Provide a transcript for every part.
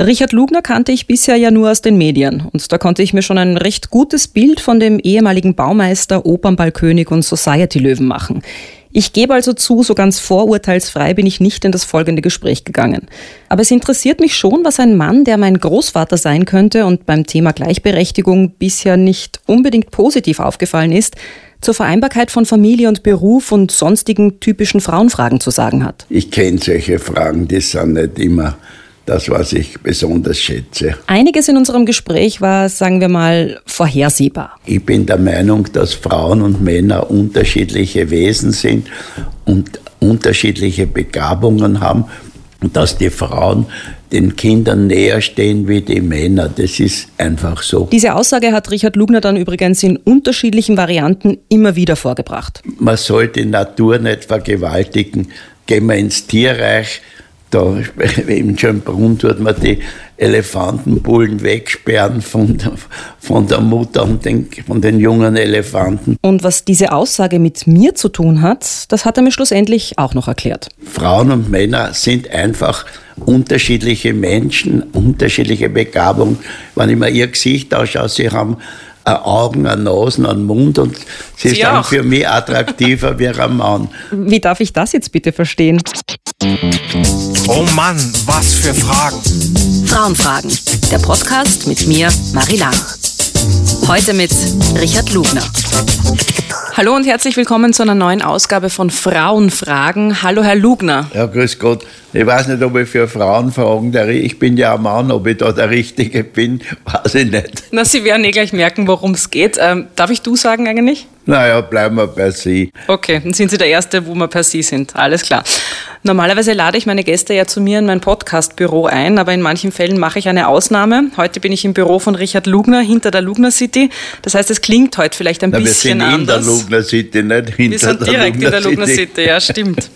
Richard Lugner kannte ich bisher ja nur aus den Medien und da konnte ich mir schon ein recht gutes Bild von dem ehemaligen Baumeister, Opernballkönig und Society-Löwen machen. Ich gebe also zu, so ganz vorurteilsfrei bin ich nicht in das folgende Gespräch gegangen. Aber es interessiert mich schon, was ein Mann, der mein Großvater sein könnte und beim Thema Gleichberechtigung bisher nicht unbedingt positiv aufgefallen ist, zur Vereinbarkeit von Familie und Beruf und sonstigen typischen Frauenfragen zu sagen hat. Ich kenne solche Fragen, die sind nicht immer das, was ich besonders schätze. Einiges in unserem Gespräch war, sagen wir mal, vorhersehbar. Ich bin der Meinung, dass Frauen und Männer unterschiedliche Wesen sind und unterschiedliche Begabungen haben und dass die Frauen den Kindern näher stehen wie die Männer. Das ist einfach so. Diese Aussage hat Richard Lugner dann übrigens in unterschiedlichen Varianten immer wieder vorgebracht. Man soll die Natur nicht vergewaltigen. Gehen wir ins Tierreich, da im Schönbrunn tut man die Elefantenbullen wegsperren von der, von der Mutter und den, von den jungen Elefanten. Und was diese Aussage mit mir zu tun hat, das hat er mir schlussendlich auch noch erklärt. Frauen und Männer sind einfach unterschiedliche Menschen, unterschiedliche Begabungen. Wenn ich mir ihr Gesicht anschaue, sie haben Augen, eine Nase, einen Mund und sie, sie sind auch. für mich attraktiver wie ein Mann. Wie darf ich das jetzt bitte verstehen? Oh Mann, was für Fragen. Frauenfragen, der Podcast mit mir, Marie Lang. Heute mit Richard Lugner. Hallo und herzlich willkommen zu einer neuen Ausgabe von Frauenfragen. Hallo, Herr Lugner. Ja, grüß Gott. Ich weiß nicht, ob ich für Frauenfragen, der, ich bin ja ein Mann, ob ich da der Richtige bin, weiß ich nicht. Na, Sie werden eh gleich merken, worum es geht. Ähm, darf ich du sagen eigentlich? Naja, bleiben wir bei Sie. Okay, dann sind Sie der Erste, wo wir per Sie sind. Alles klar. Normalerweise lade ich meine Gäste ja zu mir in mein Podcastbüro ein, aber in manchen Fällen mache ich eine Ausnahme. Heute bin ich im Büro von Richard Lugner hinter der Lugner City. Das heißt, es klingt heute vielleicht ein Na, bisschen anders. Wir sind in der Lugner City, nicht hinter wir sind der direkt Lugner in der Lugner City, ja, stimmt.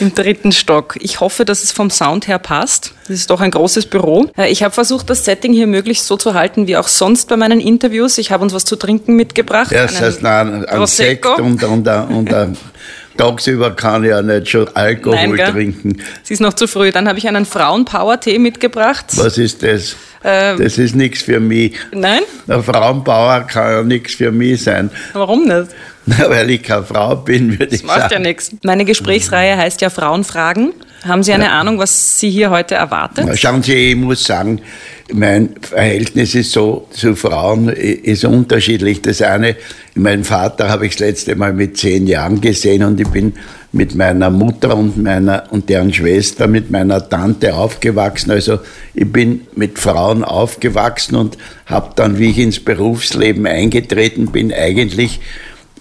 Im dritten Stock. Ich hoffe, dass es vom Sound her passt. Das ist doch ein großes Büro. Äh, ich habe versucht, das Setting hier möglichst so zu halten wie auch sonst bei meinen Interviews. Ich habe uns was zu trinken mitgebracht. Ja, das heißt, ein, ein Sekt und, und, und, und tagsüber kann ich ja nicht schon Alkohol Nein, trinken. Sie ist noch zu früh. Dann habe ich einen Frauenpower-Tee mitgebracht. Was ist das? Ähm, das ist nichts für mich. Nein? Ein Frauenpower kann ja nichts für mich sein. Warum nicht? Na, weil ich keine Frau bin, würde ich sagen. Das macht ja nichts. Meine Gesprächsreihe heißt ja Frauenfragen. Haben Sie eine ja. Ahnung, was Sie hier heute erwartet? Na, schauen Sie, ich muss sagen, mein Verhältnis ist so zu Frauen ist unterschiedlich. Das eine, meinen Vater habe ich das letzte Mal mit zehn Jahren gesehen und ich bin mit meiner Mutter und meiner und deren Schwester, mit meiner Tante aufgewachsen. Also ich bin mit Frauen aufgewachsen und habe dann, wie ich ins Berufsleben eingetreten bin, eigentlich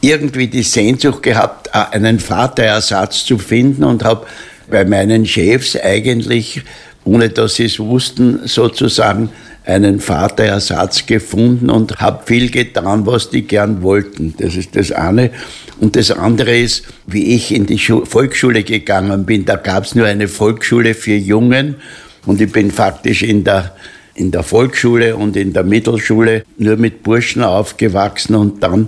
irgendwie die Sehnsucht gehabt, einen Vaterersatz zu finden und habe bei meinen Chefs eigentlich, ohne dass sie es wussten, sozusagen einen Vaterersatz gefunden und habe viel getan, was die gern wollten. Das ist das eine. Und das andere ist, wie ich in die Volksschule gegangen bin, da gab es nur eine Volksschule für Jungen und ich bin faktisch in der in der Volksschule und in der Mittelschule nur mit Burschen aufgewachsen und dann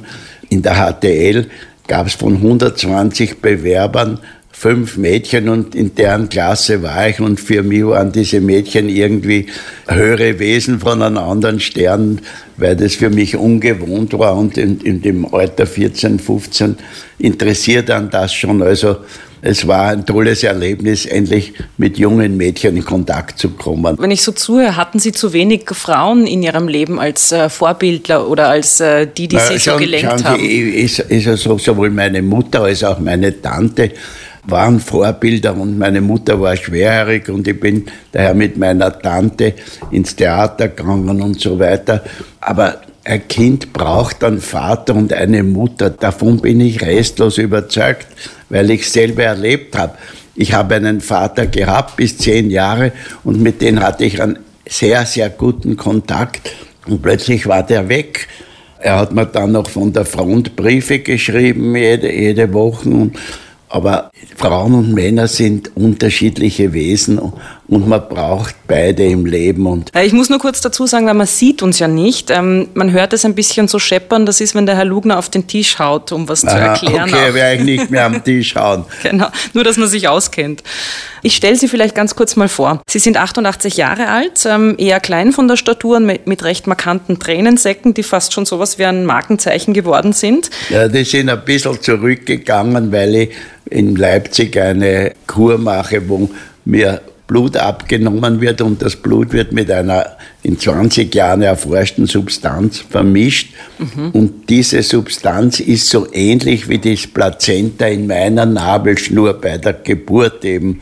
in der HTL gab es von 120 Bewerbern fünf Mädchen und in deren Klasse war ich und für mich waren diese Mädchen irgendwie höhere Wesen von einem anderen Stern, weil das für mich ungewohnt war und in, in dem Alter 14, 15 interessiert an das schon. Also es war ein tolles Erlebnis, endlich mit jungen Mädchen in Kontakt zu kommen. Wenn ich so zuhöre, hatten Sie zu wenig Frauen in Ihrem Leben als äh, Vorbildler oder als äh, die, die Sie Na, so gelenkt haben? Ist, ist also sowohl meine Mutter als auch meine Tante waren Vorbilder und meine Mutter war schwerhörig und ich bin daher mit meiner Tante ins Theater gegangen und so weiter. Aber ein Kind braucht einen Vater und eine Mutter. Davon bin ich restlos überzeugt, weil ich es selber erlebt habe. Ich habe einen Vater gehabt bis zehn Jahre und mit dem hatte ich einen sehr, sehr guten Kontakt und plötzlich war der weg. Er hat mir dann noch von der Front Briefe geschrieben, jede, jede Woche. Aber Frauen und Männer sind unterschiedliche Wesen und man braucht beide im Leben. Und ich muss nur kurz dazu sagen, weil man sieht uns ja nicht. Ähm, man hört es ein bisschen so scheppern. Das ist, wenn der Herr Lugner auf den Tisch haut, um was Aha, zu erklären. Okay, werde ich nicht mehr am Tisch hauen. genau, nur dass man sich auskennt. Ich stelle Sie vielleicht ganz kurz mal vor. Sie sind 88 Jahre alt, ähm, eher klein von der Statur, mit, mit recht markanten Tränensäcken, die fast schon sowas wie ein Markenzeichen geworden sind. Ja, die sind ein bisschen zurückgegangen, weil ich in Leipzig eine Kur mache, wo mir Blut abgenommen wird und das Blut wird mit einer in 20 Jahren erforschten Substanz vermischt. Mhm. Und diese Substanz ist so ähnlich wie das Plazenta in meiner Nabelschnur bei der Geburt eben.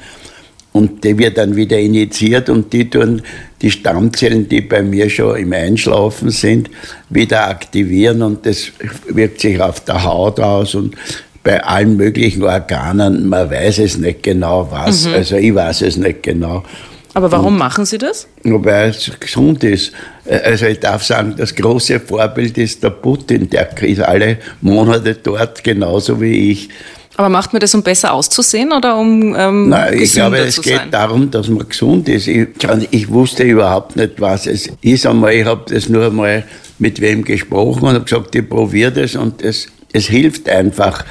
Und die wird dann wieder injiziert und die tun die Stammzellen, die bei mir schon im Einschlafen sind, wieder aktivieren und das wirkt sich auf der Haut aus und bei allen möglichen Organen, man weiß es nicht genau was, mhm. also ich weiß es nicht genau. Aber warum Und, machen Sie das? Weil es gesund ist. Also ich darf sagen, das große Vorbild ist der Putin, der ist alle Monate dort, genauso wie ich. Aber macht man das, um besser auszusehen oder um ähm, Nein, ich glaube, es geht sein? darum, dass man gesund ist. Ich, ich, wusste überhaupt nicht, was es ist. Einmal, ich habe das nur einmal mit wem gesprochen und habe gesagt, ich probiere das und es, es hilft einfach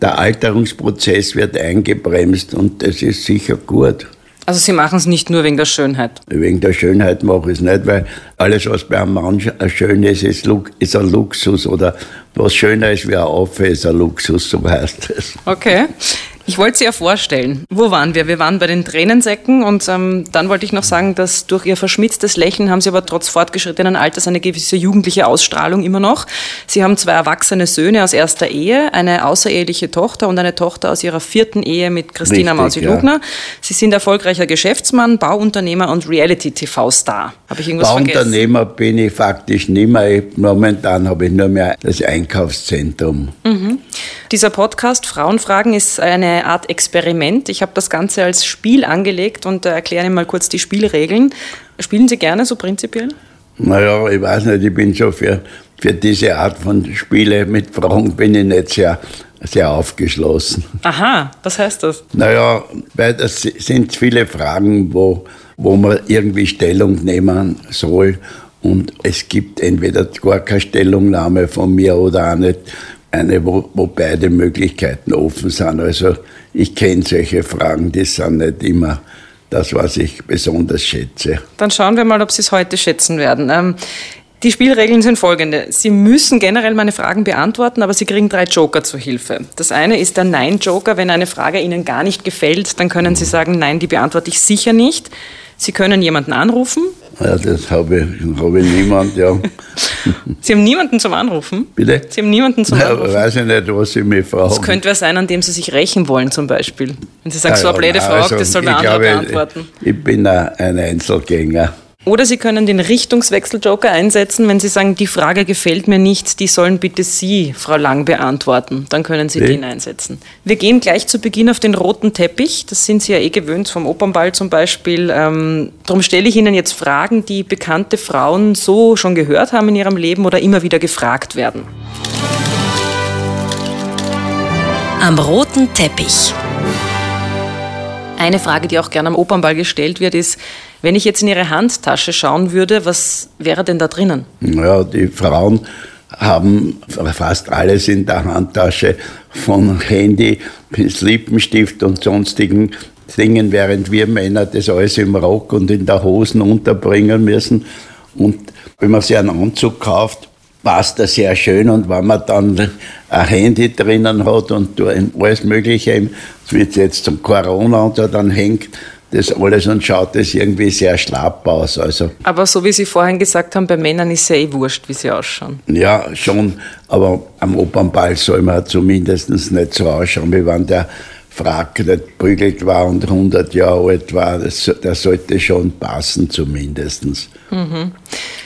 der Alterungsprozess wird eingebremst und das ist sicher gut. Also Sie machen es nicht nur wegen der Schönheit? Wegen der Schönheit mache ich es nicht, weil alles, was bei einem Mann schön ist, ist, ist ein Luxus oder was schöner ist wie ein Affe, ist ein Luxus, so heißt es. Okay. Ich wollte Sie ja vorstellen. Wo waren wir? Wir waren bei den Tränensäcken und ähm, dann wollte ich noch sagen, dass durch Ihr verschmitztes Lächeln haben Sie aber trotz fortgeschrittenen Alters eine gewisse jugendliche Ausstrahlung immer noch. Sie haben zwei erwachsene Söhne aus erster Ehe, eine außereheliche Tochter und eine Tochter aus Ihrer vierten Ehe mit Christina Mausi-Lugner. Ja. Sie sind erfolgreicher Geschäftsmann, Bauunternehmer und Reality-TV-Star. Habe ich irgendwas Bauunternehmer vergessen? bin ich faktisch nicht mehr. Momentan habe ich nur mehr das Einkaufszentrum. Mhm. Dieser Podcast Frauenfragen ist eine Art Experiment. Ich habe das Ganze als Spiel angelegt und äh, erkläre Ihnen mal kurz die Spielregeln. Spielen Sie gerne so prinzipiell? Naja, ich weiß nicht, ich bin schon für, für diese Art von Spiele mit Fragen bin ich nicht sehr, sehr aufgeschlossen. Aha, was heißt das? Naja, weil das sind viele Fragen, wo, wo man irgendwie Stellung nehmen soll. Und es gibt entweder gar keine Stellungnahme von mir oder auch nicht eine, wo, wo beide Möglichkeiten offen sind. Also ich kenne solche Fragen, die sind nicht immer das, was ich besonders schätze. Dann schauen wir mal, ob Sie es heute schätzen werden. Ähm, die Spielregeln sind folgende. Sie müssen generell meine Fragen beantworten, aber Sie kriegen drei Joker zur Hilfe. Das eine ist der Nein-Joker. Wenn eine Frage Ihnen gar nicht gefällt, dann können Sie sagen, nein, die beantworte ich sicher nicht. Sie können jemanden anrufen. Ja, das habe ich, habe ich niemand, ja. Sie haben niemanden zum Anrufen? Bitte? Sie haben niemanden zum Anrufen? Ja, weiß ich nicht, was Sie mich fragen. Das könnte wer sein, an dem Sie sich rächen wollen, zum Beispiel. Wenn Sie sagen, ja, so eine blöde Frage, also, das soll der andere beantworten. Ich bin ein Einzelgänger. Oder Sie können den Richtungswechsel-Joker einsetzen, wenn Sie sagen, die Frage gefällt mir nicht, die sollen bitte Sie, Frau Lang, beantworten. Dann können Sie Wie? den einsetzen. Wir gehen gleich zu Beginn auf den roten Teppich. Das sind Sie ja eh gewöhnt vom Opernball zum Beispiel. Ähm, darum stelle ich Ihnen jetzt Fragen, die bekannte Frauen so schon gehört haben in ihrem Leben oder immer wieder gefragt werden. Am roten Teppich. Eine Frage, die auch gerne am Opernball gestellt wird, ist, wenn ich jetzt in Ihre Handtasche schauen würde, was wäre denn da drinnen? Ja, die Frauen haben fast alles in der Handtasche, von Handy bis Lippenstift und sonstigen Dingen, während wir Männer das alles im Rock und in der Hosen unterbringen müssen. Und wenn man sich einen Anzug kauft, passt das sehr schön und wenn man dann ein Handy drinnen hat und alles Mögliche, wie jetzt zum Corona und da dann hängt, das alles und schaut das irgendwie sehr schlapp aus. Also, aber so wie Sie vorhin gesagt haben, bei Männern ist es ja eh wurscht, wie sie ausschauen. Ja, schon, aber am Opernball soll man zumindest nicht so ausschauen, wie wenn der Frack nicht prügelt war und 100 Jahre alt war. Das, das sollte schon passen zumindest. Mhm.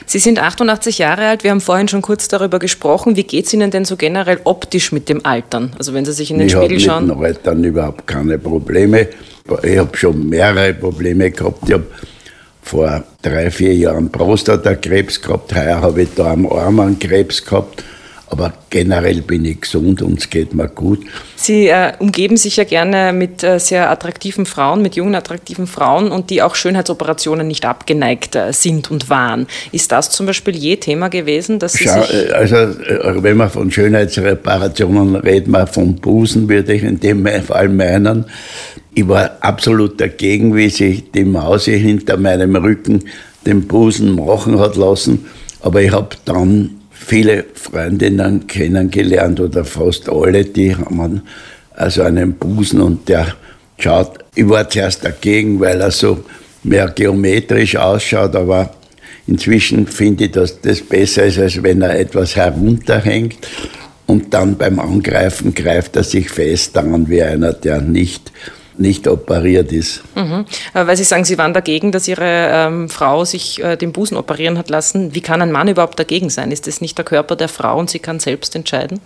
Sie sind 88 Jahre alt. Wir haben vorhin schon kurz darüber gesprochen. Wie geht es Ihnen denn so generell optisch mit dem Altern? Also wenn Sie sich in den ich Spiegel schauen. Ich habe mit dem Altern überhaupt keine Probleme. Ich habe schon mehrere Probleme gehabt. Ich habe vor drei, vier Jahren Prostatakrebs gehabt. Heuer habe ich da am Arm einen Krebs gehabt. Aber generell bin ich gesund und es geht mir gut. Sie äh, umgeben sich ja gerne mit äh, sehr attraktiven Frauen, mit jungen, attraktiven Frauen und die auch Schönheitsoperationen nicht abgeneigt äh, sind und waren. Ist das zum Beispiel je Thema gewesen? Dass Sie Schau, äh, also, äh, wenn man von Schönheitsreparationen redet, man vom Busen, würde ich in dem Fall meinen. Ich war absolut dagegen, wie sich die Mause hinter meinem Rücken den Busen machen hat lassen. Aber ich habe dann viele Freundinnen kennengelernt oder fast alle, die haben also einen Busen und der schaut, ich war zuerst dagegen, weil er so mehr geometrisch ausschaut, aber inzwischen finde ich, dass das besser ist, als wenn er etwas herunterhängt. Und dann beim Angreifen greift er sich fest an wie einer, der nicht nicht operiert ist. Mhm. Weil Sie sagen, Sie waren dagegen, dass Ihre ähm, Frau sich äh, den Busen operieren hat lassen. Wie kann ein Mann überhaupt dagegen sein? Ist das nicht der Körper der Frau und sie kann selbst entscheiden?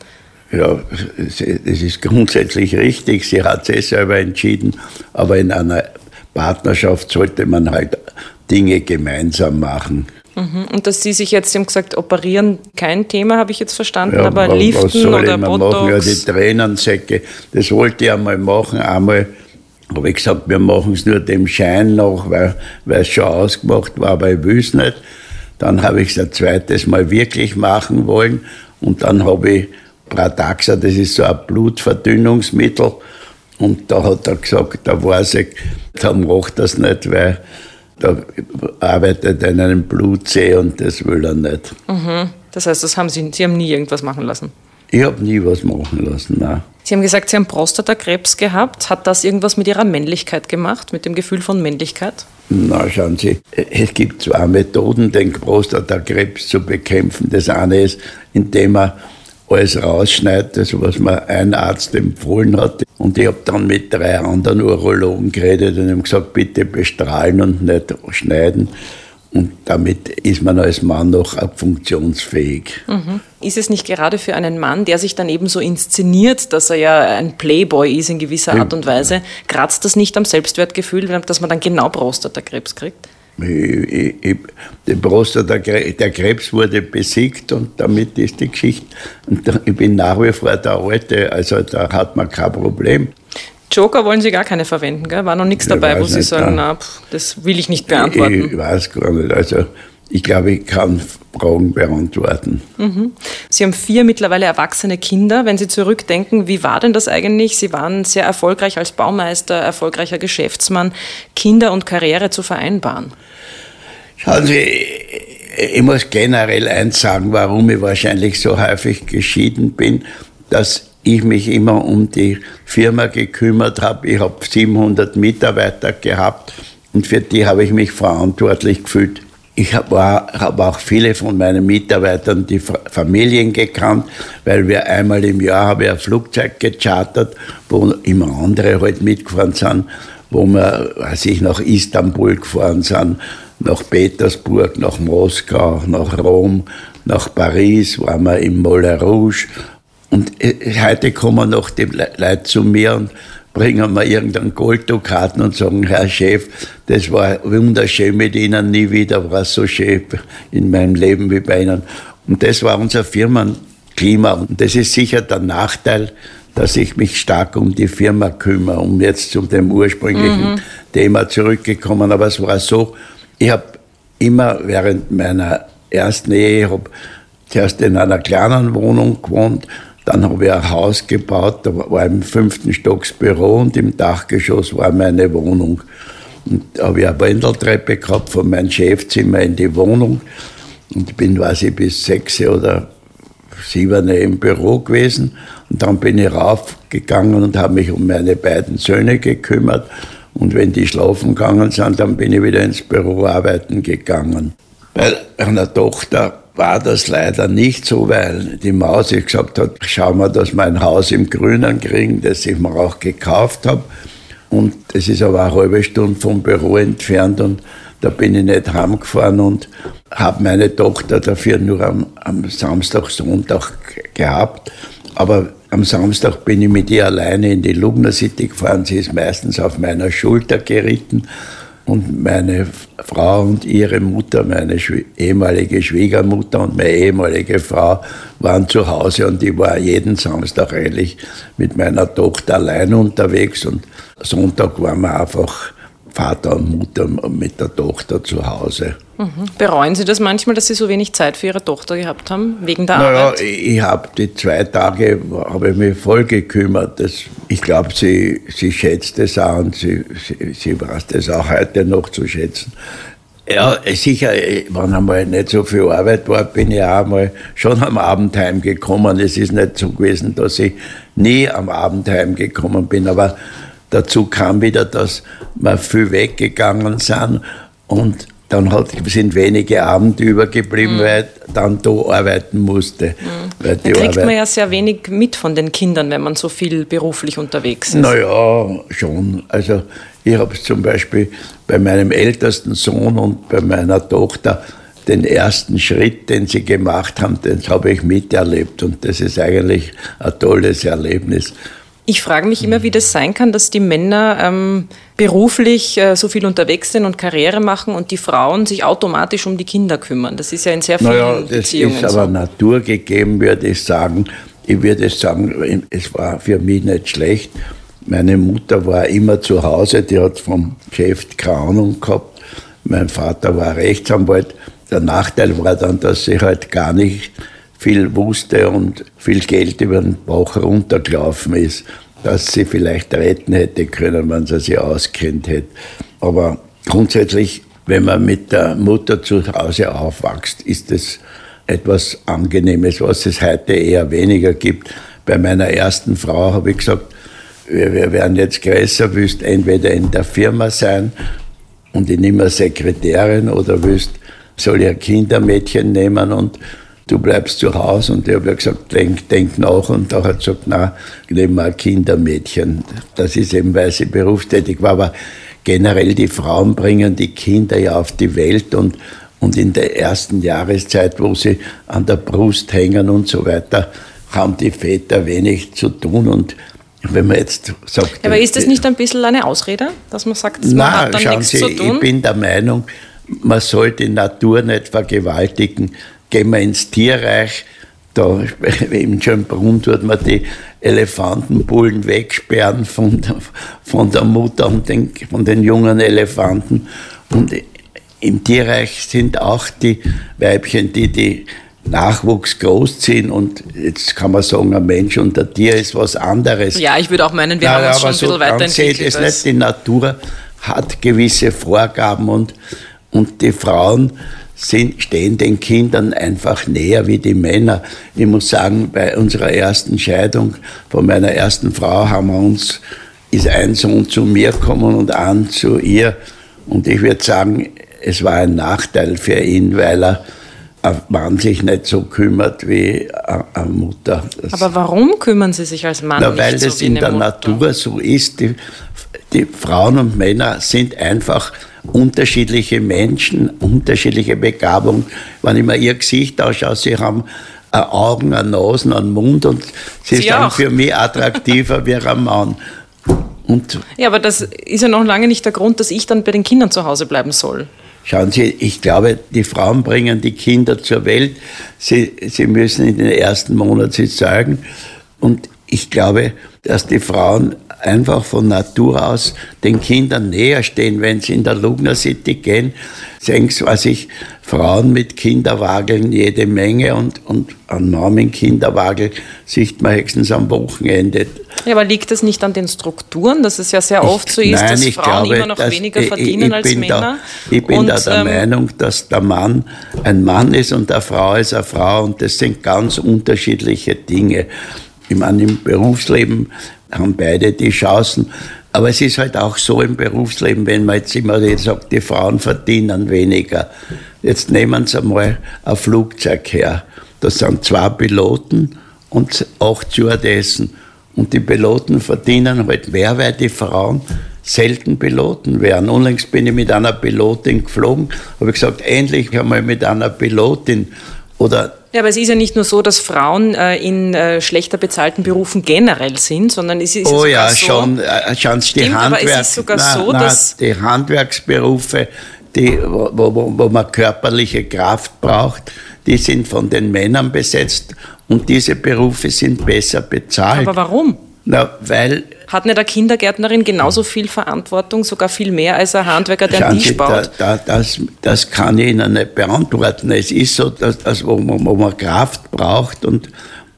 Ja, das ist grundsätzlich richtig. Sie hat es selber entschieden, aber in einer Partnerschaft sollte man halt Dinge gemeinsam machen. Mhm. Und dass Sie sich jetzt, Sie haben gesagt, operieren kein Thema, habe ich jetzt verstanden, ja, aber Liften was soll oder Botox? Machen? Ja, die Tränensäcke, das wollte ich einmal machen, einmal habe ich gesagt, wir machen es nur dem Schein nach, weil, es schon ausgemacht war, aber ich will es nicht. Dann habe ich es ein zweites Mal wirklich machen wollen und dann habe ich Pradaxa, das ist so ein Blutverdünnungsmittel. Und da hat er gesagt, da weiß ich, da macht das nicht, weil da arbeitet er in einem Blutsee und das will er nicht. Mhm. Das heißt, das haben Sie, Sie haben nie irgendwas machen lassen? Ich habe nie was machen lassen, nein. Sie haben gesagt, Sie haben Prostatakrebs gehabt. Hat das irgendwas mit Ihrer Männlichkeit gemacht, mit dem Gefühl von Männlichkeit? Na, schauen Sie, es gibt zwei Methoden, den Prostatakrebs zu bekämpfen. Das eine ist, indem man alles rausschneidet, das was mir ein Arzt empfohlen hat. Und ich habe dann mit drei anderen Urologen geredet und haben gesagt, bitte bestrahlen und nicht schneiden. Und damit ist man als Mann noch funktionsfähig. Mhm. Ist es nicht gerade für einen Mann, der sich dann eben so inszeniert, dass er ja ein Playboy ist in gewisser Art und Weise, kratzt das nicht am Selbstwertgefühl, dass man dann genau Prostatakrebs kriegt? Ich, ich, der Prostata, der Krebs wurde besiegt und damit ist die Geschichte. Und ich bin nach wie vor der Alte, also da hat man kein Problem. Joker wollen Sie gar keine verwenden, gell? War noch nichts dabei, wo Sie nicht, sagen, na, pff, das will ich nicht beantworten. Ich weiß gar nicht. Also ich glaube, ich kann Fragen beantworten. Mhm. Sie haben vier mittlerweile erwachsene Kinder. Wenn Sie zurückdenken, wie war denn das eigentlich? Sie waren sehr erfolgreich als Baumeister, erfolgreicher Geschäftsmann. Kinder und Karriere zu vereinbaren? Schauen Sie, ich muss generell eins sagen, warum ich wahrscheinlich so häufig geschieden bin, dass ich mich immer um die Firma gekümmert habe. Ich habe 700 Mitarbeiter gehabt und für die habe ich mich verantwortlich gefühlt. Ich habe hab auch viele von meinen Mitarbeitern die Familien gekannt, weil wir einmal im Jahr habe ich ein Flugzeug gechartert, wo immer andere halt mitgefahren sind, wo wir, weiß ich, nach Istanbul gefahren sind, nach Petersburg, nach Moskau, nach Rom, nach Paris, waren wir im Moulin Rouge und äh, heute kommen noch die Leute zu mir und bringen mir irgendeinen Golddukaten und sagen, Herr Chef, das war wunderschön mit Ihnen, nie wieder war es so schön in meinem Leben wie bei Ihnen. Und das war unser Firmenklima. Und das ist sicher der Nachteil, dass ich mich stark um die Firma kümmere, um jetzt zu dem ursprünglichen mhm. Thema zurückgekommen. Aber es war so, ich habe immer während meiner ersten Ehe, ich habe zuerst in einer kleinen Wohnung gewohnt, dann habe ich ein Haus gebaut, da war im fünften Stock das Büro und im Dachgeschoss war meine Wohnung. Und da habe ich eine Wendeltreppe gehabt von meinem Chefzimmer in die Wohnung. Und bin, weiß bis sechs oder sieben im Büro gewesen. Und dann bin ich raufgegangen und habe mich um meine beiden Söhne gekümmert. Und wenn die schlafen gegangen sind, dann bin ich wieder ins Büro arbeiten gegangen. Bei einer Tochter war das leider nicht so, weil die Maus gesagt hat, schau mal, dass wir ein Haus im Grünen kriegen, das ich mir auch gekauft habe. Und das ist aber eine halbe Stunde vom Büro entfernt und da bin ich nicht heimgefahren und habe meine Tochter dafür nur am, am Samstag, Sonntag gehabt. Aber am Samstag bin ich mit ihr alleine in die Lugner City gefahren. Sie ist meistens auf meiner Schulter geritten Und meine Frau und ihre Mutter, meine ehemalige Schwiegermutter und meine ehemalige Frau waren zu Hause und ich war jeden Samstag eigentlich mit meiner Tochter allein unterwegs und Sonntag waren wir einfach Vater und Mutter mit der Tochter zu Hause. Mhm. Bereuen Sie das manchmal, dass Sie so wenig Zeit für Ihre Tochter gehabt haben, wegen der naja, Arbeit? ich habe die zwei Tage, habe ich mich voll gekümmert. Das, ich glaube, sie, sie schätzt es auch und sie, sie, sie weiß das auch heute noch zu schätzen. Ja, sicher, wenn einmal nicht so viel Arbeit war, bin ich auch einmal schon am Abend heimgekommen. Es ist nicht so gewesen, dass ich nie am Abend heimgekommen bin, aber dazu kam wieder, dass wir viel weggegangen sind und dann hat, sind wenige Abende übergeblieben, mhm. weil ich dann da arbeiten musste. Mhm. Weil da kriegt Arbeit man ja sehr wenig mit von den Kindern, wenn man so viel beruflich unterwegs ist. Naja, schon. Also ich habe zum Beispiel bei meinem ältesten Sohn und bei meiner Tochter den ersten Schritt, den sie gemacht haben, den habe ich miterlebt und das ist eigentlich ein tolles Erlebnis. Ich frage mich immer, wie das sein kann, dass die Männer ähm, beruflich äh, so viel unterwegs sind und Karriere machen und die Frauen sich automatisch um die Kinder kümmern. Das ist ja in sehr vielen naja, das Beziehungen ist aber so. naturgegeben, würde ich sagen. Ich würde sagen, es war für mich nicht schlecht. Meine Mutter war immer zu Hause, die hat vom Geschäft keine Ahnung gehabt. Mein Vater war Rechtsanwalt. Der Nachteil war dann, dass sie halt gar nicht viel wusste und viel Geld über den Bauch runtergelaufen ist, dass sie vielleicht retten hätte können, wenn sie sich auskennt hätte. Aber grundsätzlich, wenn man mit der Mutter zu Hause aufwächst, ist es etwas Angenehmes, was es heute eher weniger gibt. Bei meiner ersten Frau habe ich gesagt, wir, wir werden jetzt größer, willst entweder in der Firma sein und ich nehme eine Sekretärin oder willst, soll ich ein Kindermädchen nehmen und du bleibst zu Hause. Und ich habe ja gesagt, denk, denk nach. Und da hat gesagt, na, nehmen wir ein Kindermädchen. Das ist eben, weil sie berufstätig war. Aber generell die Frauen bringen die Kinder ja auf die Welt und, und in der ersten Jahreszeit, wo sie an der Brust hängen und so weiter, haben die Väter wenig zu tun und wenn man jetzt sagt. Aber ist das nicht ein bisschen eine Ausrede, dass man sagt, man na, hat dann nichts Sie, zu tun? Ich bin der Meinung, man soll die Natur nicht vergewaltigen gehen wir ins Tierreich, da im Schönbrunn tut man die Elefantenbullen wegsperren von der, von der Mutter und den, von den jungen Elefanten. Und im Tierreich sind auch die Weibchen, die die Nachwuchs großziehen und jetzt kann man sagen, ein Mensch und ein Tier ist was anderes. Ja, ich würde auch meinen, wir Na, haben uns schon ein so bisschen weiterentwickelt. Es nicht, die Natur hat gewisse Vorgaben und, und die Frauen sind, stehen den Kindern einfach näher wie die Männer. Ich muss sagen, bei unserer ersten Scheidung von meiner ersten Frau haben wir uns, ist ein Sohn zu mir gekommen und ein zu ihr. Und ich würde sagen, es war ein Nachteil für ihn, weil er Mann sich nicht so kümmert wie eine Mutter. Das Aber warum kümmern Sie sich als Mann na, nicht weil so das in der Mutter? Natur so ist. Die, die Frauen und Männer sind einfach unterschiedliche Menschen, unterschiedliche Begabung. Wenn ich mir ihr Gesicht anschaue, sie haben Augen, eine Nase, einen Mund und sie, sie ist dann für mich attraktiver wie ein Mann. Und ja, aber das ist ja noch lange nicht der Grund, dass ich dann bei den Kindern zu Hause bleiben soll. Schauen Sie, ich glaube, die Frauen bringen die Kinder zur Welt. Sie, sie müssen in den ersten Monaten sie zeigen. Und ich glaube, dass die Frauen einfach von Natur aus den Kindern näher stehen. Wenn sie in der Lugner City gehen, sehen sie, was ich, Frauen mit Kinderwageln jede Menge und, und an Namen Kinderwagel sieht man höchstens am Wochenende. Ja, aber liegt das nicht an den Strukturen, dass es ja sehr oft so ist, nein, dass Frauen glaube, immer noch weniger verdienen ich, ich als Männer? Da, ich bin und, da der ähm, Meinung, dass der Mann ein Mann ist und der Frau ist eine Frau und das sind ganz unterschiedliche Dinge. Ich meine, im Berufsleben haben beide die Chancen. Aber es ist halt auch so im Berufsleben, wenn man jetzt immer sagt, die Frauen verdienen weniger. Jetzt nehmen Sie einmal ein Flugzeug her. Das sind zwei Piloten und acht Stewardessen. Und die Piloten verdienen halt mehr, weil die Frauen selten Piloten wären. Unlängst bin ich mit einer Pilotin geflogen, habe ich gesagt, endlich einmal mit einer Pilotin. Oder ja, aber es ist ja nicht nur so, dass Frauen äh, in äh, schlechter bezahlten Berufen generell sind, sondern es ist oh sogar ja, so, schon, äh, schon die Handwerk, sogar na, so, na, dass- die Handwerksberufe, die, wo, wo, wo man körperliche Kraft braucht, die sind von den Männern besetzt und diese Berufe sind besser bezahlt. aber warum? Na, weil Hat nicht eine Kindergärtnerin genauso viel Verantwortung, sogar viel mehr als ein Handwerker, der einen Tisch Sie, da, baut? da, das, das kann ich Ihnen nicht beantworten. Es ist so, dass, dass wo, man, wo man Kraft braucht und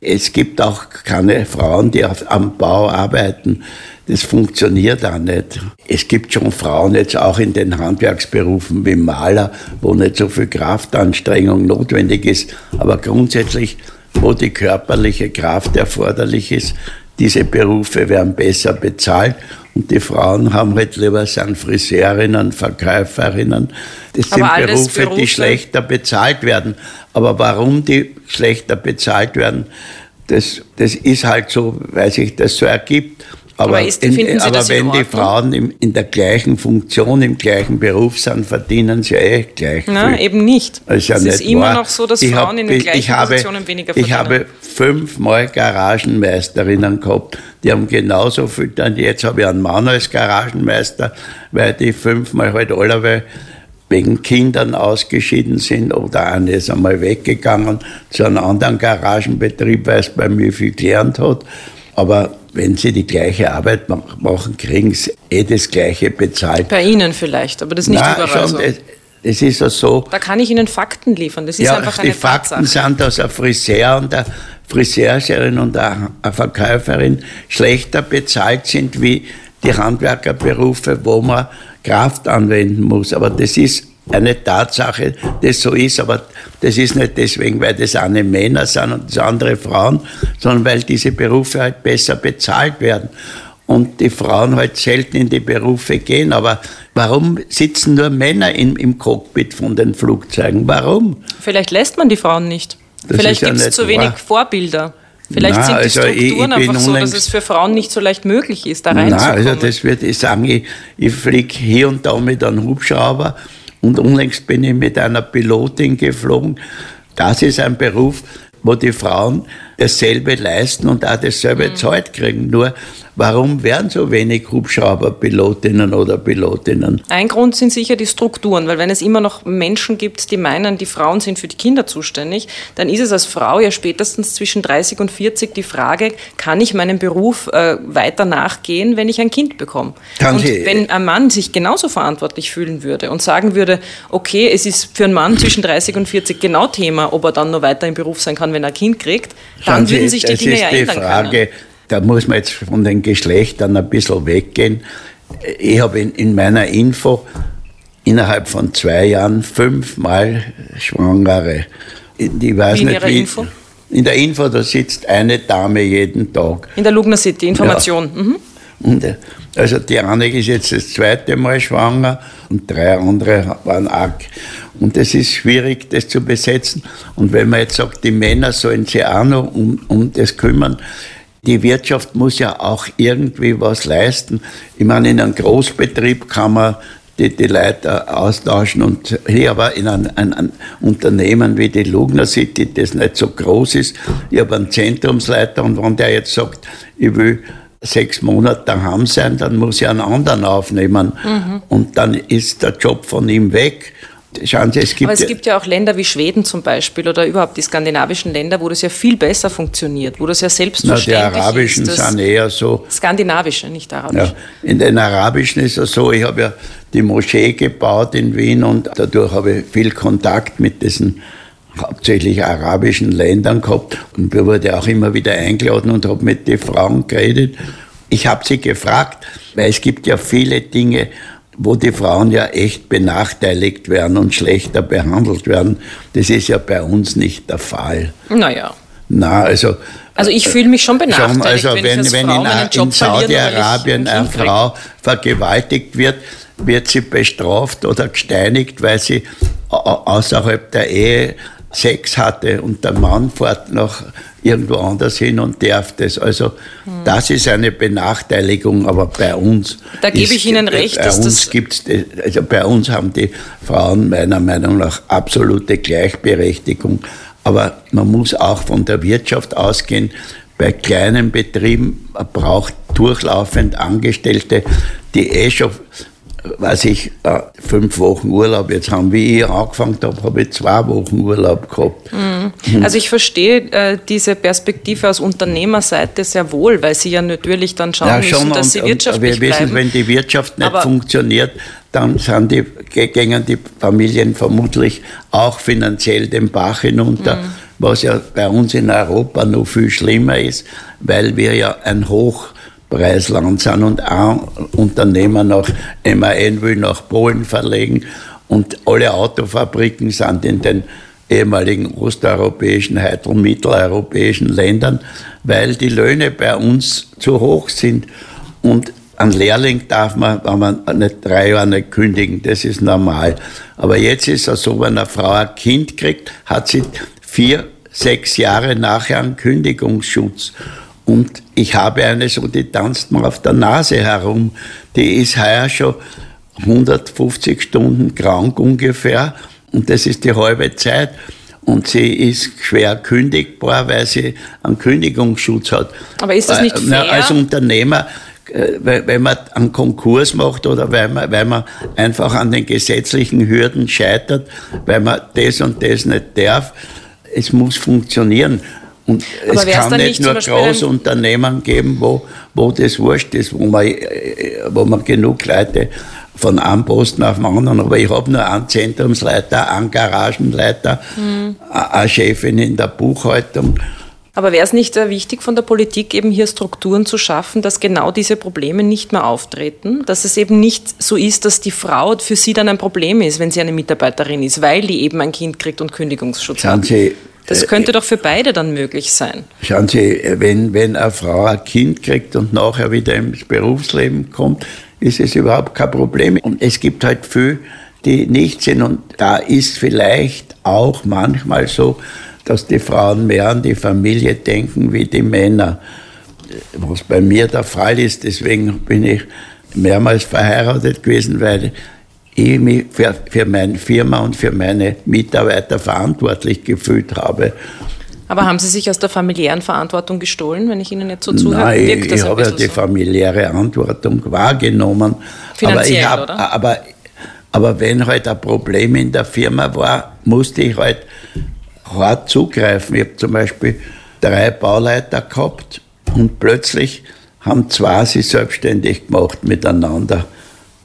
es gibt auch keine Frauen, die auf, am Bau arbeiten. Das funktioniert auch nicht. Es gibt schon Frauen jetzt auch in den Handwerksberufen wie Maler, wo nicht so viel Kraftanstrengung notwendig ist. Aber grundsätzlich, wo die körperliche Kraft erforderlich ist, diese Berufe werden besser bezahlt und die Frauen haben halt lieber sind Friseurinnen, Verkäuferinnen. Das sind Berufe, Berufe- die schlechter bezahlt werden. Aber warum die schlechter bezahlt werden, das, das ist halt so, weil sich das so ergibt. Aber, Aber ist- Sie aber in wenn die? Frauen im, in der gleichen Funktion, im gleichen Beruf sind, verdienen sie eh gleich Na, viel. eben nicht. Das ist, ja es ist nicht immer wahr. noch so, dass Ich Frauen hab- in den ich- gleichen ich habe, Positionen weniger Ich verdienen. habe fünfmal Garagenmeisterinnen gehabt, die haben genauso viel dann. Jetzt habe ich einen Mann als Garagenmeister, weil die fünfmal halt alle wegen Kindern ausgeschieden sind oder eine ist einmal weggegangen zu einem anderen Garagenbetrieb, weil es bei mir viel gelernt hat. Aber wenn sie die gleiche Arbeit mach- machen, kriegen sie eh das gleiche bezahlt. Bei Ihnen vielleicht, aber das ist nicht Nein, überall schon, so. es, ist ja so, Da kann ich Ihnen Fakten liefern. Das ist ja, einfach die eine Fakten Tatsache. sind, dass ein Friseur und eine Friseurin und eine eine Verkäuferin schlechter bezahlt sind wie die Handwerkerberufe, wo man Kraft anwenden muss. Aber das ist eine Tatsache, das so ist, aber das ist nicht deswegen, weil das eine Männer sind und das andere Frauen, sondern weil diese Berufe halt besser bezahlt werden und die Frauen halt selten in die Berufe gehen. Aber warum sitzen nur Männer im, im Cockpit von den Flugzeugen? Warum? Vielleicht lässt man die Frauen nicht. Das Vielleicht ja gibt es nicht zu wenig wahr. Vorbilder. Vielleicht Na, sind die also ich- ich Strukturen bin einfach so, dass es für Frauen nicht so leicht möglich ist, da reinzukommen. also das würde ich sagen, ich, ich fliege hier und da mit einem Hubschrauber und unlängst bin ich mit einer Pilotin geflogen. Das ist ein Beruf, wo die Frauen dasselbe leisten und auch dasselbe Mhm. Zeit kriegen. Nur warum werden so wenig Hubschrauberpilotinnen oder Pilotinnen? Ein Grund sind sicher die Strukturen, weil wenn es immer noch Menschen gibt, die meinen, die Frauen sind für die Kinder zuständig, dann ist es als Frau ja spätestens zwischen 30 und 40 die Frage, kann ich meinem Beruf äh, weiter nachgehen, wenn ich ein Kind bekomme? Kann und sie- wenn ein Mann sich genauso verantwortlich fühlen würde und sagen würde, okay, es ist für einen Mann zwischen 30 und 40 genau Thema, ob er dann noch weiter im Beruf sein kann, wenn er ein Kind kriegt, dann Schauen würden sich die das Dinge ist ja die ändern Frage, können. da muss man jetzt von den Geschlechtern ein bisschen weggehen. Ich habe in, in meiner Info innerhalb von zwei Jahren fünfmal Schwangere. Ich weiß Wie in nicht, wie, Info? In der Info, da sitzt eine Dame jeden Tag. In der Lugner City, Information. Mhm. Und, äh, also die eine ist jetzt das zweite Mal schwanger und drei andere waren auch. Und es ist schwierig, das zu besetzen. Und wenn man jetzt sagt, die Männer sollen sich auch noch um, um das kümmern, die Wirtschaft muss ja auch irgendwie was leisten. Ich meine, in einem Großbetrieb kann man die, die Leute austauschen und hier aber in ein, ein, ein Unternehmen wie die Lugner City, das nicht so groß ist, ich habe einen Zentrumsleiter und wenn der jetzt sagt, ich will sechs Monate daheim sein, dann muss ich einen anderen aufnehmen und dann ist der Job von ihm weg. Schauen Sie, es gibt, Aber es gibt ja auch Länder wie Schweden zum Beispiel oder überhaupt die skandinavischen Länder, wo das ja viel besser funktioniert, wo das ja na, die selbstverständlich arabischen ist. Sind eher so, skandinavische, nicht arabisch. Ja, in den Arabischen ist es so, ich habe ja die Moschee gebaut in Wien und dadurch habe ich viel Kontakt mit diesen hauptsächlich arabischen Ländern gehabt und mir wurde auch immer wieder eingeladen und habe mit den Frauen geredet. Ich habe sie gefragt, weil es gibt ja viele Dinge, wo die Frauen ja echt benachteiligt werden und schlechter behandelt werden. Das ist ja bei uns nicht der Fall. Naja. Na, also Also ich fühle mich schon benachteiligt, Schon, also wenn, wenn, wenn Frau in, in Saudi-Arabien ein eine. Frau vergewaltigt wird, wird sie bestraft oder gesteinigt, weil sie au- au- außerhalb der Ehe Sex hatte und der Mann fährt noch irgendwo anders hin und darf das. Also das ist eine Benachteiligung, aber bei uns. Hm. Da gebe ist- ich Ihnen recht, Bei dass uns das- gibt's, also bei uns haben die Frauen meiner Meinung nach absolute Gleichberechtigung. Aber man muss auch von der Wirtschaft ausgehen. Bei kleinen Betrieben braucht durchlaufend Angestellte, die eh schon weiß ich, äh, fünf Wochen Urlaub. Jetzt haben wir ich angefangen habe, habe ich zwei Wochen Urlaub gehabt. Mhm. Also ich verstehe äh, diese Perspektive aus Unternehmerseite sehr wohl, weil Sie ja natürlich dann schauen ja, müssen, dass und, Sie wirtschaftlich und wir wissen, wenn die Wirtschaft nicht Aber funktioniert, dann sind die, gehen die Familien vermutlich auch finanziell den Bach hinunter. Mhm. Was ja bei uns in Europa noch viel schlimmer ist, weil wir ja ein Hoch Preisland sind und ein Unternehmer nach MAN will nach Polen verlegen und alle Autofabriken sind in den ehemaligen osteuropäischen, heute mitteleuropäischen Ländern, weil die Löhne bei uns zu hoch sind. Und ein Lehrling darf man, wenn man nicht drei Jahre nicht kündigen, das ist normal. Aber jetzt ist es so, wenn eine Frau ein Kind kriegt, hat sie vier, sechs Jahre nachher einen Kündigungsschutz. Und ich habe eine so, die tanzt mir auf der Nase herum. Die ist heuer schon 150 Stunden krank ungefähr. Und das ist die halbe Zeit. Und sie ist schwer kündigbar, weil sie einen Kündigungsschutz hat. Aber ist das nicht äh, fair? Als Unternehmer, äh, wenn man einen Konkurs macht oder weil man, weil man einfach an den gesetzlichen Hürden scheitert, weil man das und das nicht darf, es muss funktionieren. Und Aber es kann nicht, nur Großunternehmen geben, wo, wo das wurscht ist, wo man, äh, wo man genug Leute von einem Posten auf den anderen, aber ich habe nur einen Zentrumsleiter, einen Garagenleiter, mhm. eine Chefin in der Buchhaltung. Aber wäre es nicht wichtig von der Politik eben hier Strukturen zu schaffen, dass genau diese Probleme nicht mehr auftreten? Dass es eben nicht so ist, dass die Frau für sie dann ein Problem ist, wenn sie eine Mitarbeiterin ist, weil die eben ein Kind kriegt und Kündigungsschutz Schauen hat? Sie, das könnte doch für beide dann möglich sein. Schauen Sie, wenn, wenn eine Frau ein Kind kriegt und nachher wieder ins Berufsleben kommt, ist es überhaupt kein Problem. Und es gibt halt viele, die nicht sind. Und da ist vielleicht auch manchmal so, dass die Frauen mehr an die Familie denken wie die Männer. Was bei mir der Fall ist, deswegen bin ich mehrmals verheiratet gewesen, weil ich mich für, für meine Firma und für meine Mitarbeiter verantwortlich gefühlt habe. Aber haben Sie sich aus der familiären Verantwortung gestohlen, wenn ich Ihnen jetzt so zuhöre? Nein, ich, ich habe ja die so? familiäre Verantwortung wahrgenommen. Finanziell, aber, hab, oder? Aber, aber wenn halt ein Problem in der Firma war, musste ich halt hart zugreifen. Ich habe zum Beispiel drei Bauleiter gehabt und plötzlich haben zwei sich selbstständig gemacht miteinander.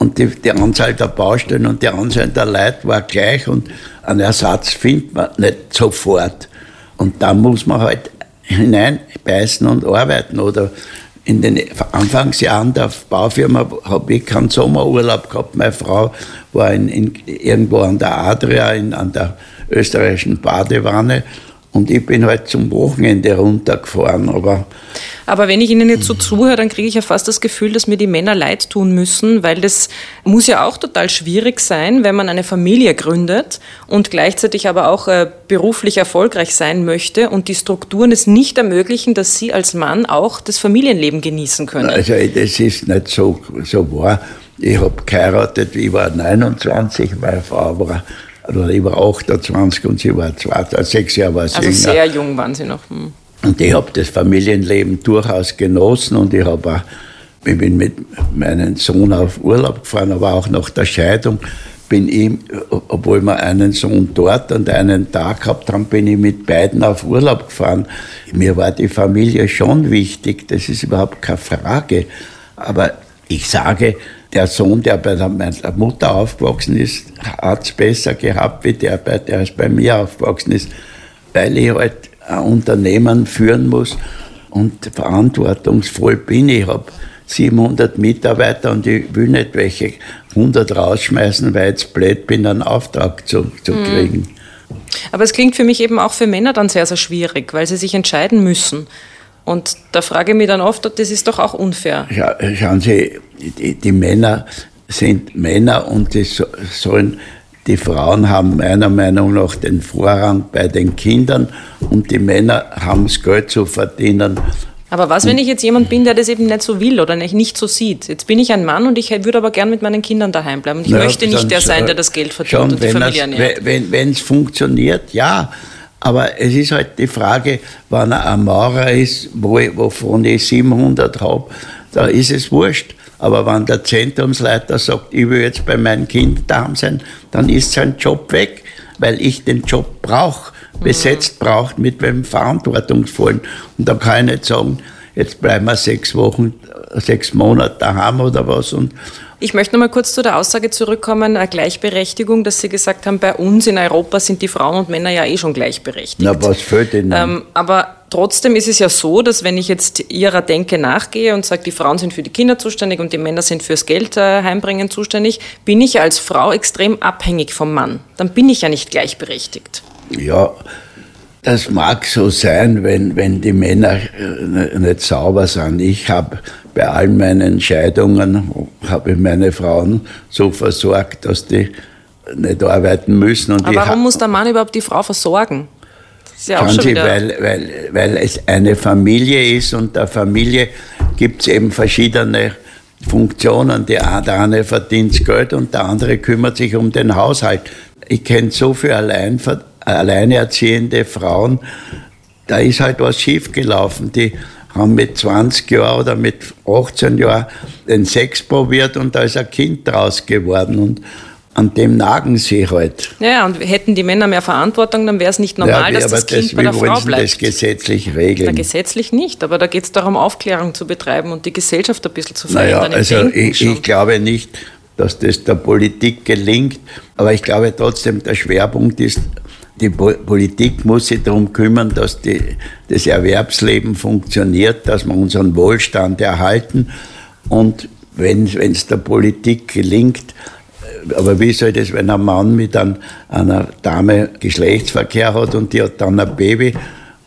Und die, die, Anzahl der Baustellen und die Anzahl der Leute war gleich und einen Ersatz findet man nicht sofort. Und da muss man halt hineinbeißen und arbeiten. Oder in den Anfangsjahren der Baufirma habe ich keinen Sommerurlaub gehabt. Meine Frau war in, in, irgendwo an der Adria, in, an der österreichischen Badewanne und ich bin halt zum Wochenende runtergefahren. Aber, aber wenn ich Ihnen jetzt so zuhöre, dann kriege ich ja fast das Gefühl, dass mir die Männer leid tun müssen, weil das muss ja auch total schwierig sein, wenn man eine Familie gründet und gleichzeitig aber auch äh, beruflich erfolgreich sein möchte und die Strukturen es nicht ermöglichen, dass Sie als Mann auch das Familienleben genießen können. Also das ist nicht so, so wahr. Ich habe geheiratet, ich war 29, meine Frau war oder ich war 28 und sie war zwei, also sechs Jahre war sie Also jünger. sehr jung waren sie noch. Hm. Und ich habe das Familienleben durchaus genossen und ich habe ich bin mit meinem Sohn auf Urlaub gefahren, aber auch nach der Scheidung bin ich, obwohl wir einen Sohn dort und einen Tag gehabt haben, bin ich mit beiden auf Urlaub gefahren. Mir war die Familie schon wichtig, das ist überhaupt keine Frage. Aber ich sage, der Sohn, der bei der, meiner Mutter aufgewachsen ist, hat es besser gehabt, wie der, der bei mir aufgewachsen ist, weil ich halt ein Unternehmen führen muss und verantwortungsvoll bin. Ich habe 700 Mitarbeiter und ich will nicht welche 100 rausschmeißen, weil ich jetzt blöd bin, einen Auftrag zu, zu mhm. kriegen. Aber es klingt für mich eben auch für Männer dann sehr, sehr schwierig, weil sie sich entscheiden müssen. Und da frage ich mich dann oft, das ist doch auch unfair. Ja, schauen Sie, die, die Männer sind Männer und die sollen, die Frauen haben meiner Meinung nach den Vorrang bei den Kindern und die Männer haben das Geld zu verdienen. Aber was, wenn ich jetzt jemand bin, der das eben nicht so will oder nicht so sieht? Jetzt bin ich ein Mann und ich würde aber gern mit meinen Kindern daheim bleiben. Und ich ja, möchte nicht der sein, der das Geld verdient schon, und die Familie ernährt. Wenn es funktioniert, ja. Aber es ist halt die Frage, wenn er ein Maurer ist, wo ich, wovon ich 700 habe, da ist es wurscht. Aber wenn der Zentrumsleiter sagt, ich will jetzt bei meinem Kind daheim sein, dann ist sein Job weg, weil ich den Job brauche, besetzt braucht mit dem Verantwortungsvollen. Und da kann ich nicht sagen, jetzt bleiben wir sechs Wochen, sechs Monate daheim oder was. Und ich möchte noch mal kurz zu der Aussage zurückkommen, Gleichberechtigung, dass Sie gesagt haben, bei uns in Europa sind die Frauen und Männer ja eh schon gleichberechtigt. Na, was fehlt Ihnen? Ähm, aber trotzdem ist es ja so, dass wenn ich jetzt Ihrer Denke nachgehe und sage, die Frauen sind für die Kinder zuständig und die Männer sind fürs Geld äh, heimbringen zuständig, bin ich als Frau extrem abhängig vom Mann. Dann bin ich ja nicht gleichberechtigt. Ja, das mag so sein, wenn, wenn die Männer äh, nicht sauber sind. Ich habe bei all meinen Entscheidungen habe ich meine Frauen so versorgt, dass die nicht arbeiten müssen. Und Aber warum muss der Mann überhaupt die Frau versorgen? Ja auch schon Sie, weil, weil, weil es eine Familie ist und der Familie gibt es eben verschiedene Funktionen. Der eine verdient Geld und der andere kümmert sich um den Haushalt. Ich kenne so viele Alleinver alleinerziehende Frauen, da ist halt was schiefgelaufen. Die haben mit 20 Jahren oder mit 18 Jahren den Sex probiert und da ist ein Kind draus geworden. Und an dem nagen sie halt. Ja, und hätten die Männer mehr Verantwortung, dann wäre es nicht normal, ja, dass das Kind das, bei der Frau bleibt. das gesetzlich regeln? Na, gesetzlich nicht, aber da geht es darum, Aufklärung zu betreiben und die Gesellschaft ein bisschen zu verändern. Naja, also ich, ich, glaube nicht, dass das der Politik gelingt, aber ich glaube trotzdem, der Schwerpunkt ist die Politik muss sich darum kümmern, dass die, das Erwerbsleben funktioniert, dass wir unseren Wohlstand erhalten. Und wenn es der Politik gelingt, äh, aber wie soll das, wenn ein Mann mit ein, einer Dame Geschlechtsverkehr hat und die hat dann ein Baby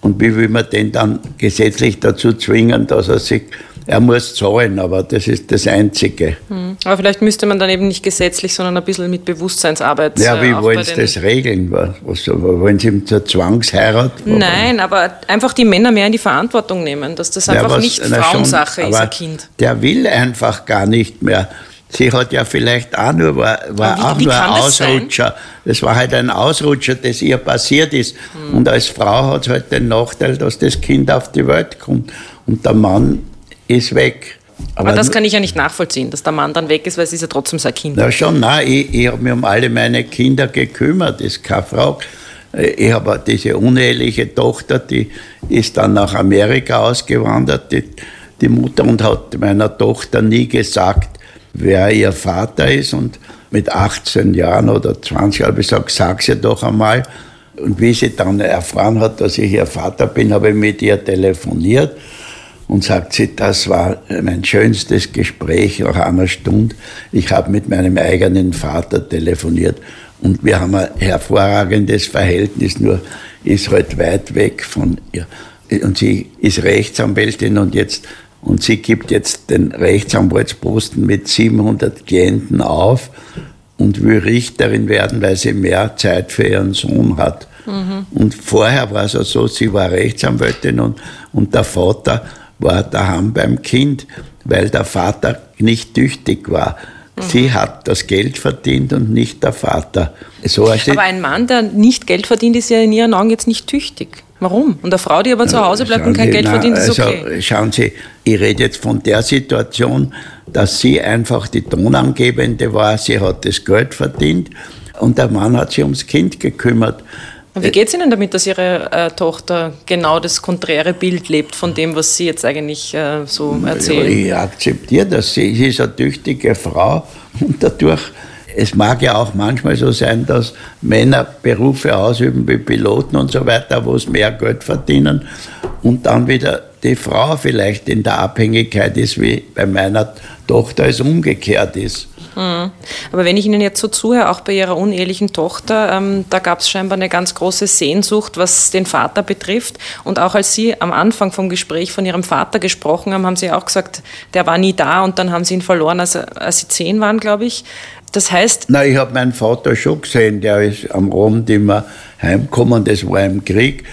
und wie will man den dann gesetzlich dazu zwingen, dass er sich er muss zahlen, aber das ist das Einzige. Hm. Aber vielleicht müsste man dann eben nicht gesetzlich, sondern ein bisschen mit Bewusstseinsarbeit. Ja, wie äh, wollen Sie das regeln? Was, wollen Sie zur Zwangsheirat? Nein, aber einfach die Männer mehr in die Verantwortung nehmen, dass das einfach ja, was, nicht Frauensache schon, ist, ein Kind. Der will einfach gar nicht mehr. Sie hat ja vielleicht auch nur, war, war wie, auch wie nur ein Ausrutscher. Das, das, war halt ein Ausrutscher, das ihr passiert ist. Hm. Und als Frau hat es halt den Nachteil, dass das Kind auf die Welt kommt. Und der Mann ist weg. Aber, Aber das kann ich ja nicht nachvollziehen, dass der Mann dann weg ist, weil es ist ja trotzdem sein Kind. Na schon, nein, ich, ich habe mich um alle meine Kinder gekümmert, ist keine Frage. Ich habe diese uneheliche Tochter, die ist dann nach Amerika ausgewandert, die, die Mutter, und hat meiner Tochter nie gesagt, wer ihr Vater ist. Und mit 18 Jahren oder 20 habe ich gesagt, sag sie doch einmal. Und wie sie dann erfahren hat, dass ich ihr Vater bin, habe ich mit ihr telefoniert und sagt sie, das war mein schönstes Gespräch nach einer Stunde. Ich habe mit meinem eigenen Vater telefoniert und wir haben ein hervorragendes Verhältnis, nur ist halt weit weg von ihr. Und sie ist Rechtsanwältin und jetzt und sie gibt jetzt den Rechtsanwaltsposten mit 700 Klienten auf und will Richterin werden, weil sie mehr Zeit für ihren Sohn hat. Mhm. Und vorher war es auch so, sie war Rechtsanwältin und, und der Vater war daheim beim Kind, weil der Vater nicht tüchtig war. Mhm. Sie hat das Geld verdient und nicht der Vater. So aber ein Mann, der nicht Geld verdient, ist ja in Ihren Augen jetzt nicht tüchtig. Warum? Und eine Frau, die aber zu Hause bleibt schauen und kein Sie, Geld verdient, ist okay. Also, schauen Sie, ich rede jetzt von der Situation, dass sie einfach die Tonangebende war. Sie hat das Geld verdient und der Mann hat sich ums Kind gekümmert. Wie geht es Ihnen damit, dass Ihre äh, Tochter genau das konträre Bild lebt von dem, was Sie jetzt eigentlich äh, so erzählen? Ich akzeptiere das. Sie ist eine tüchtige Frau und dadurch, es mag ja auch manchmal so sein, dass Männer Berufe ausüben wie Piloten und so weiter, wo es mehr Geld verdienen und dann wieder die Frau vielleicht in der Abhängigkeit ist, wie bei meiner Tochter es umgekehrt ist. Mhm. Aber wenn ich Ihnen jetzt so zuhöre, auch bei Ihrer unehelichen Tochter, ähm, da gab es scheinbar eine ganz große Sehnsucht, was den Vater betrifft. Und auch als Sie am Anfang vom Gespräch von Ihrem Vater gesprochen haben, haben Sie auch gesagt, der war nie da und dann haben Sie ihn verloren, als, als Sie zehn waren, glaube ich. Das heißt. Na, ich habe meinen Vater schon gesehen, der ist am Abend immer heimgekommen, das war im Krieg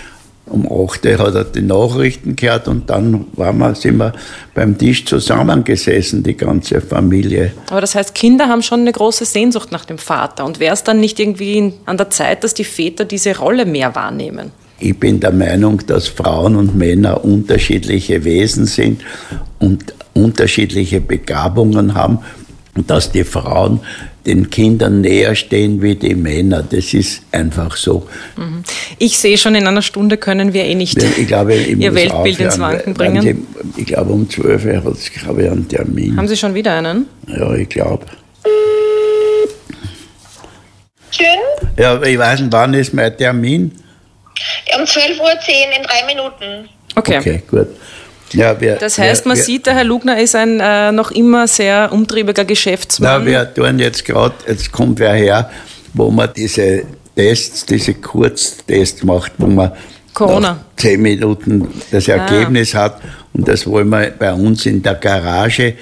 um 8 Uhr hat er die Nachrichten gehört und dann waren wir, sind wir beim Tisch zusammengesessen, die ganze Familie. Aber das heißt, Kinder haben schon eine große Sehnsucht nach dem Vater. Und wäre es dann nicht irgendwie an der Zeit, dass die Väter diese Rolle mehr wahrnehmen? Ich bin der Meinung, dass Frauen und Männer unterschiedliche Wesen sind und unterschiedliche Begabungen haben und dass die Frauen den Kindern näher stehen wie die Männer. Das ist einfach so. Mhm. Ich sehe schon, in einer Stunde können wir eh nicht ich glaube, ich Ihr Weltbild ins Wanken bringen. Sie, ich glaube, um 12 Uhr hat es, glaube ich, einen Termin. Haben Sie schon wieder einen? Ja, ich glaube. Schön. Ja, ich weiß nicht, wann ist mein Termin? Um 12.10 Uhr in drei Minuten. Okay. Okay, gut. Ja, wir, das heißt, wir, man wir, sieht, der Herr Lugner ist ein äh, noch immer sehr umtriebiger Geschäftsmann. Na, wir tun jetzt gerade, jetzt kommt wer her, wo man diese Tests, diese Kurztests macht, wo man Corona. nach zehn Minuten das ah. Ergebnis ah. hat. Und das wollen wir bei uns in der Garage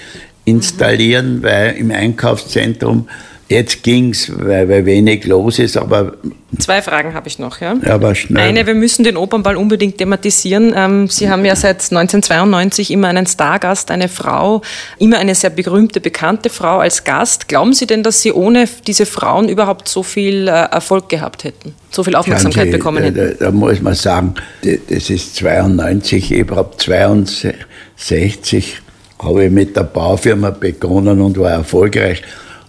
installieren, mhm. weil im Einkaufszentrum Jetzt ging es, weil, weil wenig los ist, aber. Zwei Fragen habe ich noch, ja. aber schnell. Eine, wir müssen den Opernball unbedingt thematisieren. Ähm, Sie haben ja seit 1992 immer einen Stargast, eine Frau, immer eine sehr berühmte, bekannte Frau als Gast. Glauben Sie denn, dass Sie ohne diese Frauen überhaupt so viel äh, Erfolg gehabt hätten? So viel Aufmerksamkeit Sie, bekommen hätten? Da, da, muss man sagen, das ist 92, überhaupt 62 habe ich mit der Baufirma begonnen und war erfolgreich.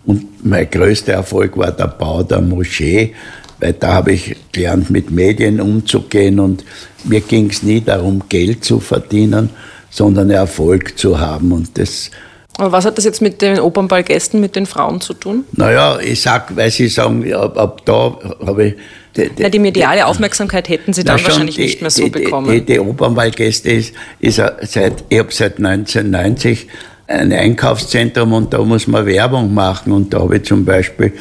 Und mein größter Erfolg war der Bau der Moschee, weil da habe ich gelernt, mit Medien umzugehen und mir ging es nie darum, Geld zu verdienen, sondern Erfolg zu haben. Und das aber was hat das jetzt mit den Opernballgästen, mit den Frauen zu tun? Naja, ich sag, weil Sie sagen, ab, ab da habe ich. Die, die, Na, die mediale Aufmerksamkeit hätten Sie dann wahrscheinlich die, nicht mehr so bekommen. Die, die Opernballgäste ist, ist seit, ich habe seit 1990 ein Einkaufszentrum und da muss man Werbung machen. Und da habe ich zum Beispiel,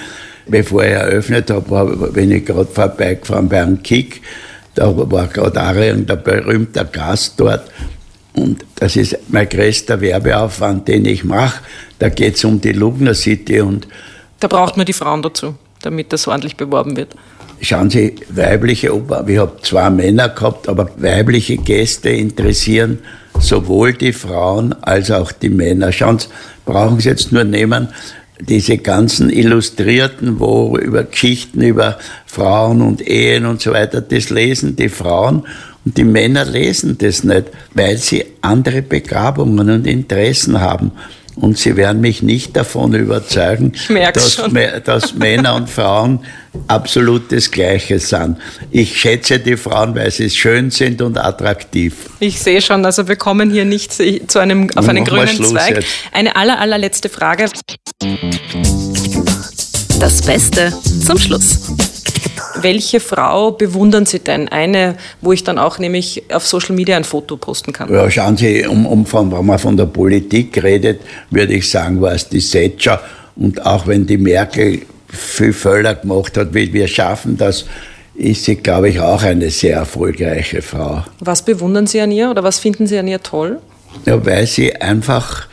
bevor ich eröffnet habe, bin ich gerade vorbeigefahren bei einem Kick. Da war gerade auch ein berühmter Gast dort. Und das ist mein größter Werbeaufwand, den ich mache. Da geht es um die Lugner City. Und da braucht man die Frauen dazu, damit das ordentlich beworben wird. Schauen Sie, weibliche Oper, ich habe zwei Männer gehabt, aber weibliche Gäste interessieren sowohl die Frauen als auch die Männer. Schauen Sie, brauchen Sie jetzt nur nehmen, diese ganzen Illustrierten, wo über Geschichten über Frauen und Ehen und so weiter, das lesen die Frauen und die Männer lesen das nicht, weil sie andere Begabungen und Interessen haben. Und Sie werden mich nicht davon überzeugen, dass, dass, Männer und Frauen absolut das Gleiche sind. Ich schätze die Frauen, weil sie schön sind und attraktiv. Ich sehe schon, also wir kommen hier nicht zu einem, auf einen grünen Zweig. Jetzt. Eine aller, allerletzte Frage. Das Beste zum Schluss. Welche Frau bewundern Sie denn? Eine, wo ich dann auch nämlich auf Social Media ein Foto posten kann. Ja, schauen Sie, um, um von, wenn man von der Politik redet, würde ich sagen, war es die Thatcher. Und auch wenn die Merkel viel Völler gemacht hat, wie wir schaffen das, ist sie, glaube ich, auch eine sehr erfolgreiche Frau. Was bewundern Sie an ihr oder was finden Sie an ihr toll? Ja, weil sie einfach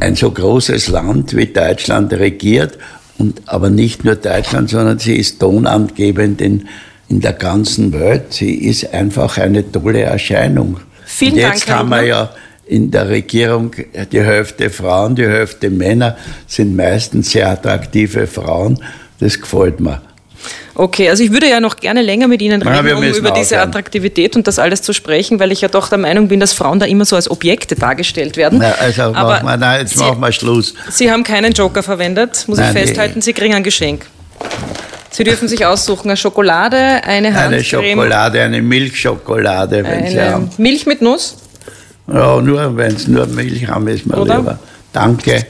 ein so großes Land wie Deutschland regiert und, aber nicht nur Deutschland, sondern sie ist tonangebend in, in der ganzen Welt. Sie ist einfach eine tolle Erscheinung. Vielen und jetzt Dank, haben wir ja in der Regierung die Hälfte Frauen, die Hälfte Männer, sind meistens sehr attraktive Frauen. Das gefällt mir. Okay, also ich würde ja noch gerne länger mit Ihnen reden, ja, um über diese aufhören. Attraktivität und das alles zu sprechen, weil ich ja doch der Meinung bin, dass Frauen da immer so als Objekte dargestellt werden. Na, also Aber machen wir, nein, jetzt Sie, machen wir Schluss. Sie haben keinen Joker verwendet, muss nein, ich festhalten. Sie kriegen ein Geschenk. Sie dürfen sich aussuchen, eine Schokolade, eine Handcreme. Eine Schokolade, eine Milchschokolade, wenn eine Sie haben. Milch mit Nuss? Ja, nur wenn Sie nur Milch haben, ist mir Oder? lieber. Danke.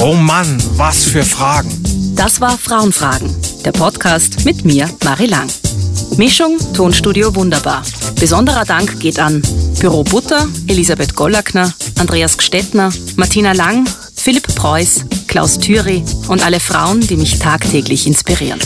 Oh Mann, was für Fragen. Das war Frauenfragen, der Podcast mit mir, Marie Lang. Mischung Tonstudio Wunderbar. Besonderer Dank geht an Büro Butter, Elisabeth Gollackner, Andreas Gstettner, Martina Lang, Philipp Preuß, Klaus Thüry und alle Frauen, die mich tagtäglich inspirieren.